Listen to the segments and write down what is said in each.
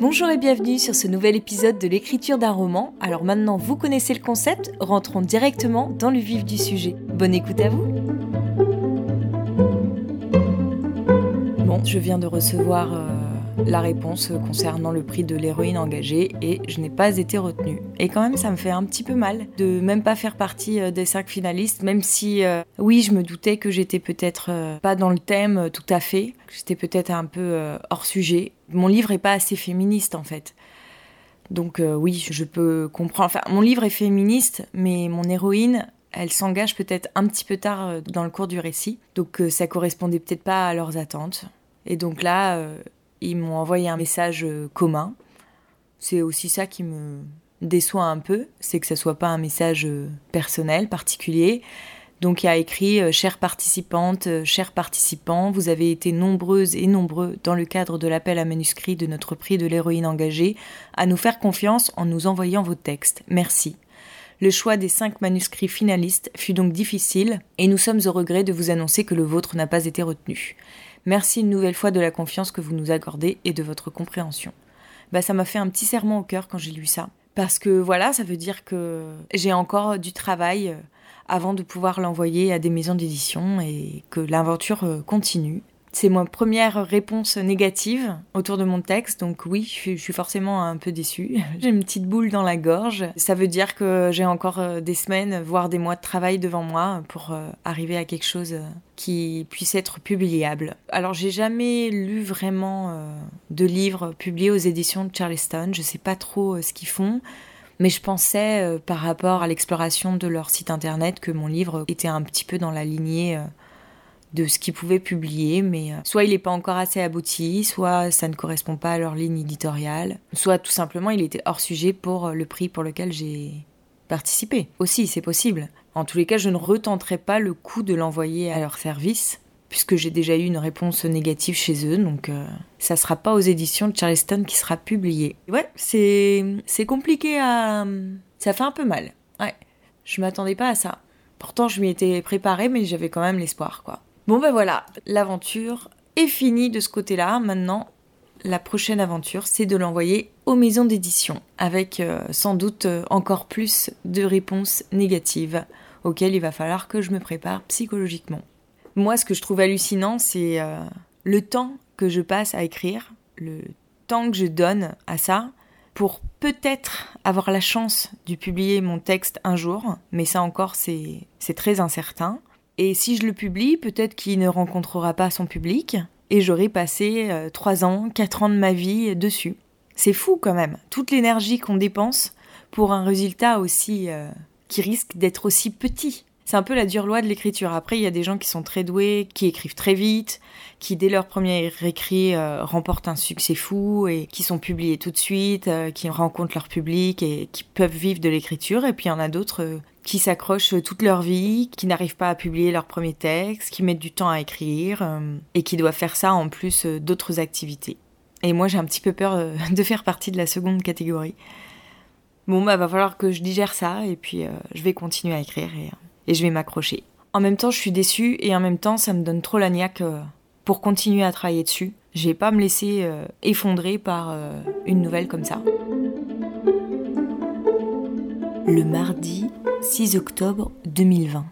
Bonjour et bienvenue sur ce nouvel épisode de l'écriture d'un roman. Alors maintenant vous connaissez le concept, rentrons directement dans le vif du sujet. Bonne écoute à vous Bon, je viens de recevoir euh, la réponse concernant le prix de l'héroïne engagée et je n'ai pas été retenue. Et quand même, ça me fait un petit peu mal de même pas faire partie euh, des cinq finalistes, même si, euh, oui, je me doutais que j'étais peut-être euh, pas dans le thème tout à fait, que j'étais peut-être un peu hors sujet. Mon livre est pas assez féministe en fait. Donc oui, je peux comprendre. Enfin, mon livre est féministe, mais mon héroïne, elle s'engage peut-être un petit peu tard dans le cours du récit, donc ça correspondait peut-être pas à leurs attentes. Et donc là, ils m'ont envoyé un message euh, commun. C'est aussi ça qui me déçoit un peu, c'est que ça soit pas un message euh, personnel, particulier. Donc il y a écrit euh, Chères participantes, chers participants, vous avez été nombreuses et nombreux dans le cadre de l'appel à manuscrit de notre prix de l'héroïne engagée à nous faire confiance en nous envoyant vos textes. Merci. Le choix des cinq manuscrits finalistes fut donc difficile et nous sommes au regret de vous annoncer que le vôtre n'a pas été retenu. Merci une nouvelle fois de la confiance que vous nous accordez et de votre compréhension. Bah, ça m'a fait un petit serment au cœur quand j'ai lu ça. Parce que voilà, ça veut dire que j'ai encore du travail euh, avant de pouvoir l'envoyer à des maisons d'édition et que l'aventure euh, continue. C'est ma première réponse négative autour de mon texte, donc oui, je suis forcément un peu déçue. J'ai une petite boule dans la gorge. Ça veut dire que j'ai encore euh, des semaines, voire des mois de travail devant moi pour euh, arriver à quelque chose euh, qui puisse être publiable. Alors j'ai jamais lu vraiment de livres publiés aux éditions de Charleston, je sais pas trop ce qu'ils font. Mais je pensais, par rapport à l'exploration de leur site internet, que mon livre était un petit peu dans la lignée de ce qu'ils pouvaient publier, mais euh, soit il n'est pas encore assez abouti, soit ça ne correspond pas à leur ligne éditoriale, soit tout simplement il était hors sujet pour euh, le prix pour lequel j'ai participé. Aussi, c'est possible. En tous les cas, je ne retenterai pas le coup de l'envoyer à leur service, puisque j'ai déjà eu une réponse négative chez eux, donc euh, ça sera pas aux éditions de Charleston qui sera publié. Ouais, c'est c'est compliqué à ça fait un peu mal. Ouais. Je m'attendais pas à ça. Pourtant, je m'y étais préparée, mais j'avais quand même l'espoir, quoi. Bon ben voilà, l'aventure est finie de ce côté-là. Maintenant, la prochaine aventure, c'est de l'envoyer aux maisons d'édition, avec euh, sans doute euh, encore plus de réponses négatives, auxquelles il va falloir que je me prépare psychologiquement. Moi, ce que je trouve hallucinant, c'est euh, le temps que je passe à écrire, le temps que je donne à ça, pour peut-être avoir la chance de publier mon texte un jour, mais ça encore, c'est très incertain. Et si je le publie, peut-être qu'il ne rencontrera pas son public, et j'aurai passé euh, trois ans, quatre ans de ma vie dessus. C'est fou quand même, toute l'énergie qu'on dépense pour un résultat aussi euh, qui risque d'être aussi petit. C'est un peu la dure loi de l'écriture. Après, il y a des gens qui sont très doués, qui écrivent très vite, qui dès leur premier écrit euh, remportent un succès fou et qui sont publiés tout de suite, qui rencontrent leur public et qui peuvent vivre de l'écriture. Et puis il y en a d'autres qui s'accrochent toute leur vie, qui n'arrivent pas à publier leur premier texte, qui mettent du temps à écrire euh, et qui doivent faire ça en plus euh, d'autres activités. Et moi j'ai un petit peu peur euh, de faire partie de la seconde catégorie. Bon bah va falloir que je digère ça et puis je vais continuer à écrire et, et je vais m'accrocher. En même temps je suis déçue et en même temps ça me donne trop la niaque pour continuer à travailler dessus. Je vais pas me laisser effondrer par une nouvelle comme ça. Le mardi 6 octobre 2020.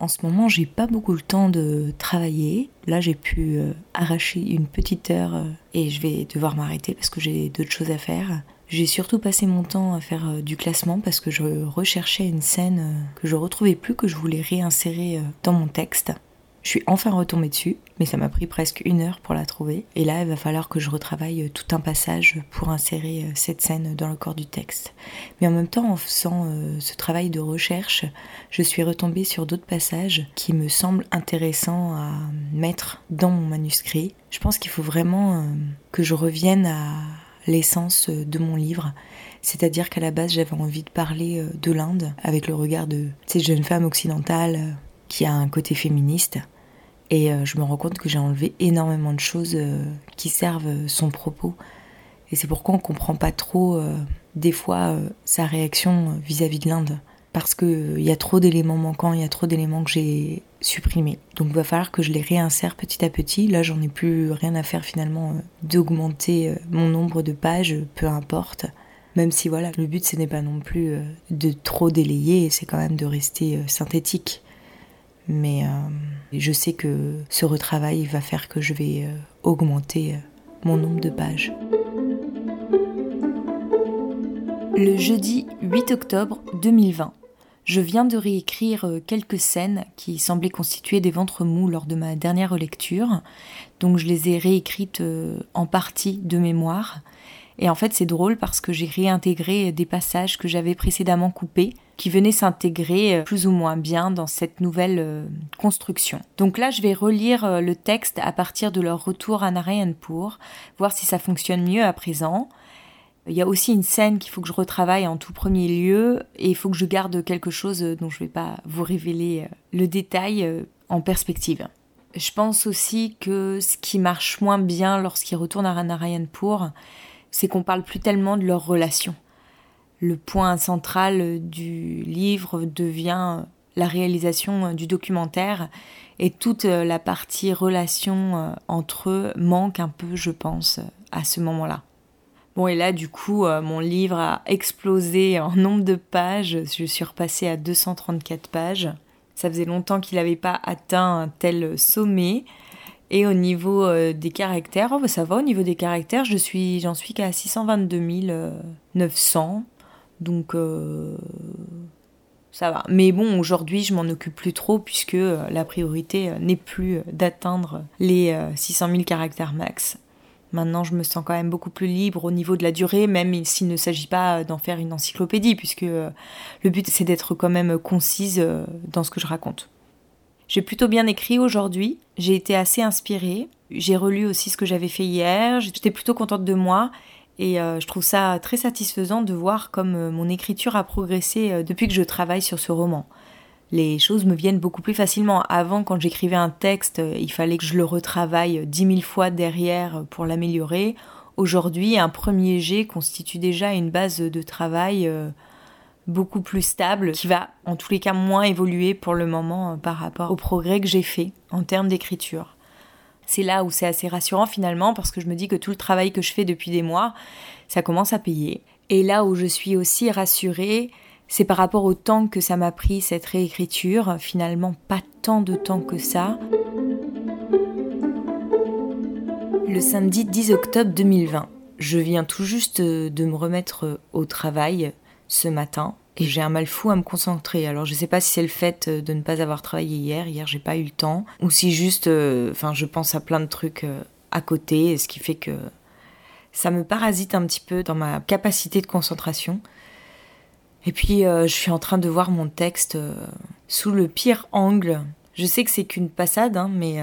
En ce moment, j'ai pas beaucoup le temps de travailler. Là, j'ai pu euh, arracher une petite heure euh, et je vais devoir m'arrêter parce que j'ai d'autres choses à faire. J'ai surtout passé mon temps à faire euh, du classement parce que je recherchais une scène que je retrouvais plus que je voulais réinsérer dans mon texte. Je suis enfin retombée dessus, mais ça m'a pris presque une heure pour la trouver. Et là, il va falloir que je retravaille tout un passage pour insérer euh, cette scène dans le corps du texte. Mais en même temps, en faisant euh, ce travail de recherche, je suis retombée sur d'autres passages qui me semblent intéressants à mettre dans mon manuscrit. Je pense qu'il faut vraiment euh, que je revienne à l'essence de mon livre. C'est-à-dire qu'à la base, j'avais envie de parler de l'Inde avec le regard de cette jeune femme occidentale qui a un côté féministe. Et euh, je me rends compte que j'ai enlevé énormément de choses euh, qui servent euh, son propos. Et c'est pourquoi on comprend pas trop, des fois, sa réaction vis-à-vis de l'Inde. parce qu'il y a trop d'éléments manquants, il y a trop d'éléments que j'ai supprimés. Donc il va falloir que je les réinsère petit à petit. Là, j'en ai plus rien à faire finalement d'augmenter mon nombre de pages, peu importe. Même si voilà, le but ce n'est pas non plus euh, de trop délayer, c'est quand même de rester euh, synthétique. Mais euh, je sais que ce retravail va faire que je vais augmenter mon nombre de pages. Le jeudi 8 octobre 2020. Je viens de réécrire quelques scènes qui semblaient constituer des ventres mous lors de ma dernière lecture. Donc je les ai réécrites en partie de mémoire et en fait, c'est drôle parce que j'ai réintégré des passages que j'avais précédemment coupés, qui venaient s'intégrer euh, plus ou moins bien dans cette nouvelle euh, construction. Donc là, je vais relire euh, le texte à partir de leur retour à Narayanpur, voir si ça fonctionne mieux à présent. Il y a aussi une scène qu'il faut que je retravaille en tout premier lieu, et il faut que je garde quelque chose dont je ne vais pas vous révéler le détail en perspective. Je pense aussi que ce qui marche moins bien lorsqu'ils retournent à Narayanpur, c'est qu'on parle plus tellement de leur relation. Le point central du livre devient la réalisation du documentaire et toute la partie relation entre eux manque un peu, je pense, à ce moment-là. Bon, et là, du coup, mon livre a explosé en nombre de pages. Je suis repassée à 234 pages. Ça faisait longtemps qu'il n'avait pas atteint un tel sommet. Et au niveau euh, des caractères, oh, ça va, au niveau des caractères, je suis, j'en suis qu'à 622 900. Donc, euh, ça va. Mais bon, aujourd'hui, je m'en occupe plus trop puisque euh, la priorité n'est plus d'atteindre les 600 000 caractères max. Maintenant, je me sens quand même beaucoup plus libre au niveau de la durée, même s'il ne s'agit pas d'en faire une encyclopédie, puisque le but, c'est d'être quand même concise dans ce que je raconte. J'ai plutôt bien écrit aujourd'hui, j'ai été assez inspirée, j'ai relu aussi ce que j'avais fait hier, j'étais plutôt contente de moi et euh, je trouve ça très satisfaisant de voir comme euh, mon écriture a progressé euh, depuis que je travaille sur ce roman. Les choses me viennent beaucoup plus facilement. Avant, quand j'écrivais un texte, il fallait que je le retravaille dix mille fois derrière pour l'améliorer. Aujourd'hui, un premier jet constitue déjà une base de travail beaucoup plus stable, qui va en tous les cas moins évoluer pour le moment euh, par rapport au progrès que j'ai fait en termes d'écriture. C'est là où c'est assez rassurant finalement parce que je me dis que tout le travail que je fais depuis des mois, ça commence à payer. Et là où je suis aussi rassurée, c'est par rapport au temps que ça m'a pris cette réécriture, finalement pas tant de temps que ça. Le samedi 10 octobre 2020, je viens tout juste de me remettre au travail ce matin et j'ai un mal fou à me concentrer. Alors je sais pas si c'est le fait euh, de ne pas avoir travaillé hier, hier j'ai pas eu le temps, ou si juste, euh, enfin je pense à plein de trucs euh, à côté, ce qui fait que ça me parasite un petit peu dans ma capacité de concentration. Et puis je suis en train de voir mon texte sous le pire angle. Je sais que c'est qu'une passade, hein, mais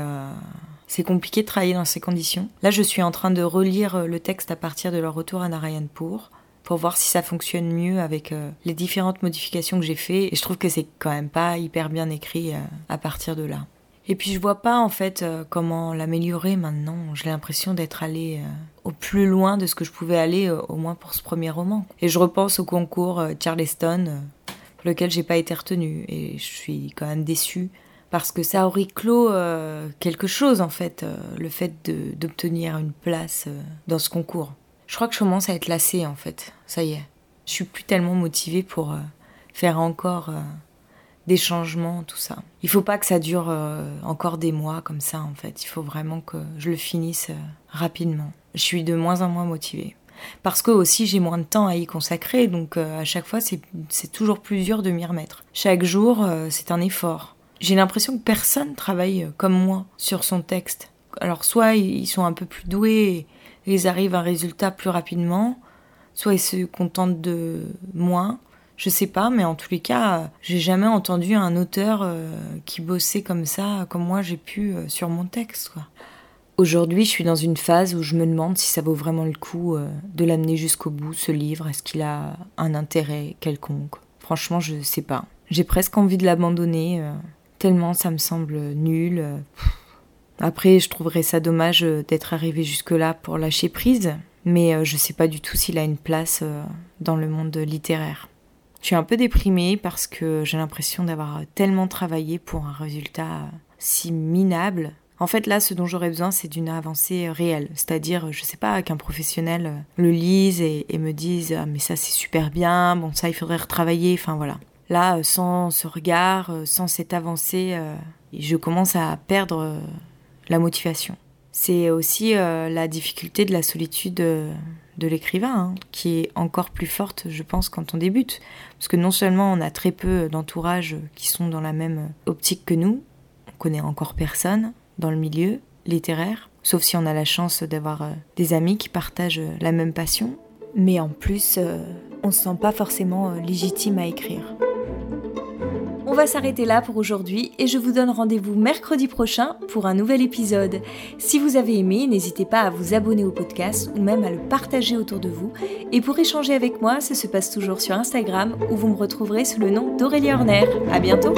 c'est compliqué de travailler dans ces conditions. Là je suis en train de relire le texte à partir de leur retour à Narayanpur pour voir si ça fonctionne mieux avec euh, les différentes modifications que j'ai fait. Et je trouve que c'est quand même pas hyper bien écrit euh, à partir de là. Et puis je vois pas en fait euh, comment l'améliorer maintenant. J'ai l'impression d'être allée au plus loin de ce que je pouvais aller, au moins pour ce premier roman. Et je repense au concours Charleston, pour lequel j'ai pas été retenue. Et je suis quand même déçue parce que ça aurait clos quelque chose en fait, le fait d'obtenir une place dans ce concours. Je crois que je commence à être lassée en fait. Ça y est. Je suis plus tellement motivée pour euh, faire encore euh, des changements, tout ça. Il faut pas que ça dure euh, encore des mois comme ça en fait. Il faut vraiment que je le finisse rapidement. Je suis de moins en moins motivée. Parce que aussi j'ai moins de temps à y consacrer, donc à chaque fois c'est toujours plus dur de m'y remettre. Chaque jour c'est un effort. J'ai l'impression que personne travaille comme moi sur son texte. Alors soit ils sont un peu plus doués ils arrivent à un résultat plus rapidement, soit ils se contentent de moins. Je sais pas, mais en tous les cas, j'ai jamais entendu un auteur euh, qui bossait comme ça, comme moi j'ai pu euh, sur mon texte. Aujourd'hui, je suis dans une phase où je me demande si ça vaut vraiment le coup euh, de l'amener jusqu'au bout, ce livre. Est-ce qu'il a un intérêt quelconque? Franchement, je sais pas. J'ai presque envie de l'abandonner, tellement ça me semble nul. Après, je trouverais ça dommage euh, d'être arrivé jusque-là pour lâcher prise, mais euh, je sais pas du tout s'il a une place euh, dans le monde littéraire. Je suis un peu déprimée parce que j'ai l'impression d'avoir tellement travaillé pour un résultat si minable. En fait, là, ce dont j'aurais besoin, c'est d'une avancée réelle. C'est-à-dire, je sais pas, qu'un professionnel le lise et, me dise ah, mais ça c'est super bien, bon ça il faudrait retravailler, enfin voilà. Là, sans ce regard, sans cette avancée, je commence à perdre la motivation. C'est aussi euh, la difficulté de la solitude euh, de l'écrivain, hein, qui est encore plus forte, je pense, quand on débute. Parce que non seulement on a très peu d'entourage qui sont dans la même optique que nous, on connaît encore personne dans le milieu littéraire, sauf si on a la chance d'avoir euh, des amis qui partagent la même passion. Mais en plus, on ne se sent pas forcément légitime à écrire. On va s'arrêter là pour aujourd'hui et je vous donne rendez-vous mercredi prochain pour un nouvel épisode. Si vous avez aimé, n'hésitez pas à vous abonner au podcast ou même à le partager autour de vous. Et pour échanger avec moi, ça se passe toujours sur Instagram où vous me retrouverez sous le nom d'Aurélie Horner. À bientôt!